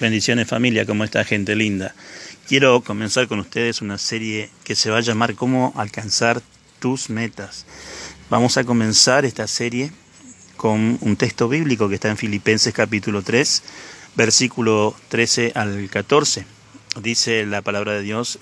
Bendiciones familia, ¿cómo está gente linda? Quiero comenzar con ustedes una serie que se va a llamar Cómo alcanzar tus metas. Vamos a comenzar esta serie con un texto bíblico que está en Filipenses capítulo 3, versículo 13 al 14. Dice la palabra de Dios,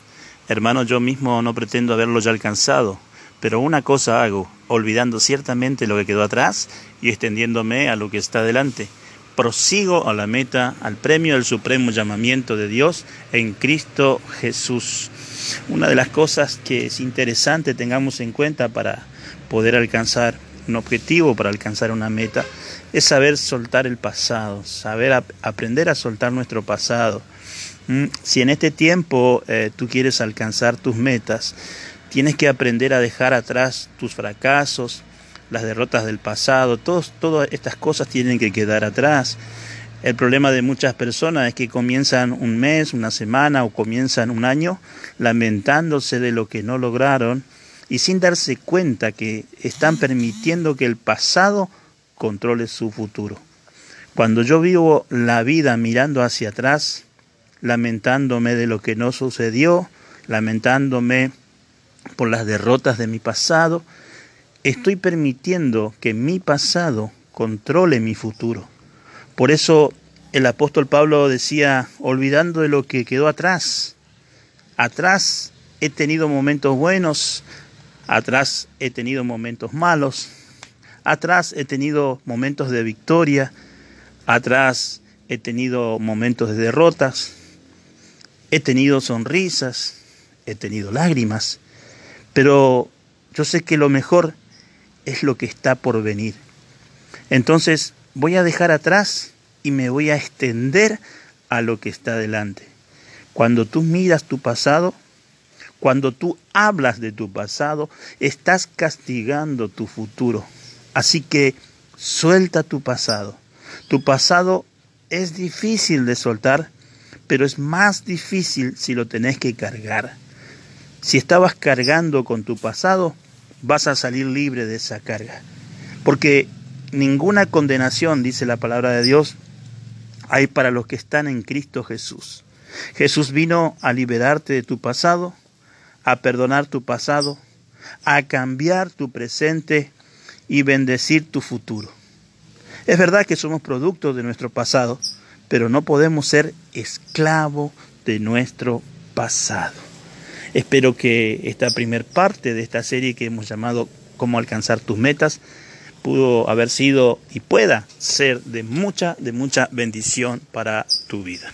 hermano, yo mismo no pretendo haberlo ya alcanzado, pero una cosa hago, olvidando ciertamente lo que quedó atrás y extendiéndome a lo que está delante prosigo a la meta, al premio del supremo llamamiento de Dios en Cristo Jesús. Una de las cosas que es interesante tengamos en cuenta para poder alcanzar un objetivo, para alcanzar una meta, es saber soltar el pasado, saber aprender a soltar nuestro pasado. ¿Mm? Si en este tiempo eh, tú quieres alcanzar tus metas, tienes que aprender a dejar atrás tus fracasos, las derrotas del pasado, todos, todas estas cosas tienen que quedar atrás. El problema de muchas personas es que comienzan un mes, una semana o comienzan un año lamentándose de lo que no lograron y sin darse cuenta que están permitiendo que el pasado controle su futuro. Cuando yo vivo la vida mirando hacia atrás, lamentándome de lo que no sucedió, lamentándome por las derrotas de mi pasado, estoy permitiendo que mi pasado controle mi futuro. Por eso el apóstol Pablo decía, olvidando de lo que quedó atrás, atrás he tenido momentos buenos, atrás he tenido momentos malos, atrás he tenido momentos de victoria, atrás he tenido momentos de derrotas, he tenido sonrisas, he tenido lágrimas, pero yo sé que lo mejor es lo que está por venir. Entonces voy a dejar atrás y me voy a extender a lo que está delante. Cuando tú miras tu pasado, cuando tú hablas de tu pasado, estás castigando tu futuro. Así que suelta tu pasado. Tu pasado es difícil de soltar, pero es más difícil si lo tenés que cargar. Si estabas cargando con tu pasado, vas a salir libre de esa carga. Porque ninguna condenación, dice la palabra de Dios, hay para los que están en Cristo Jesús. Jesús vino a liberarte de tu pasado, a perdonar tu pasado, a cambiar tu presente y bendecir tu futuro. Es verdad que somos productos de nuestro pasado, pero no podemos ser esclavos de nuestro pasado. Espero que esta primer parte de esta serie que hemos llamado Cómo alcanzar tus metas pudo haber sido y pueda ser de mucha, de mucha bendición para tu vida.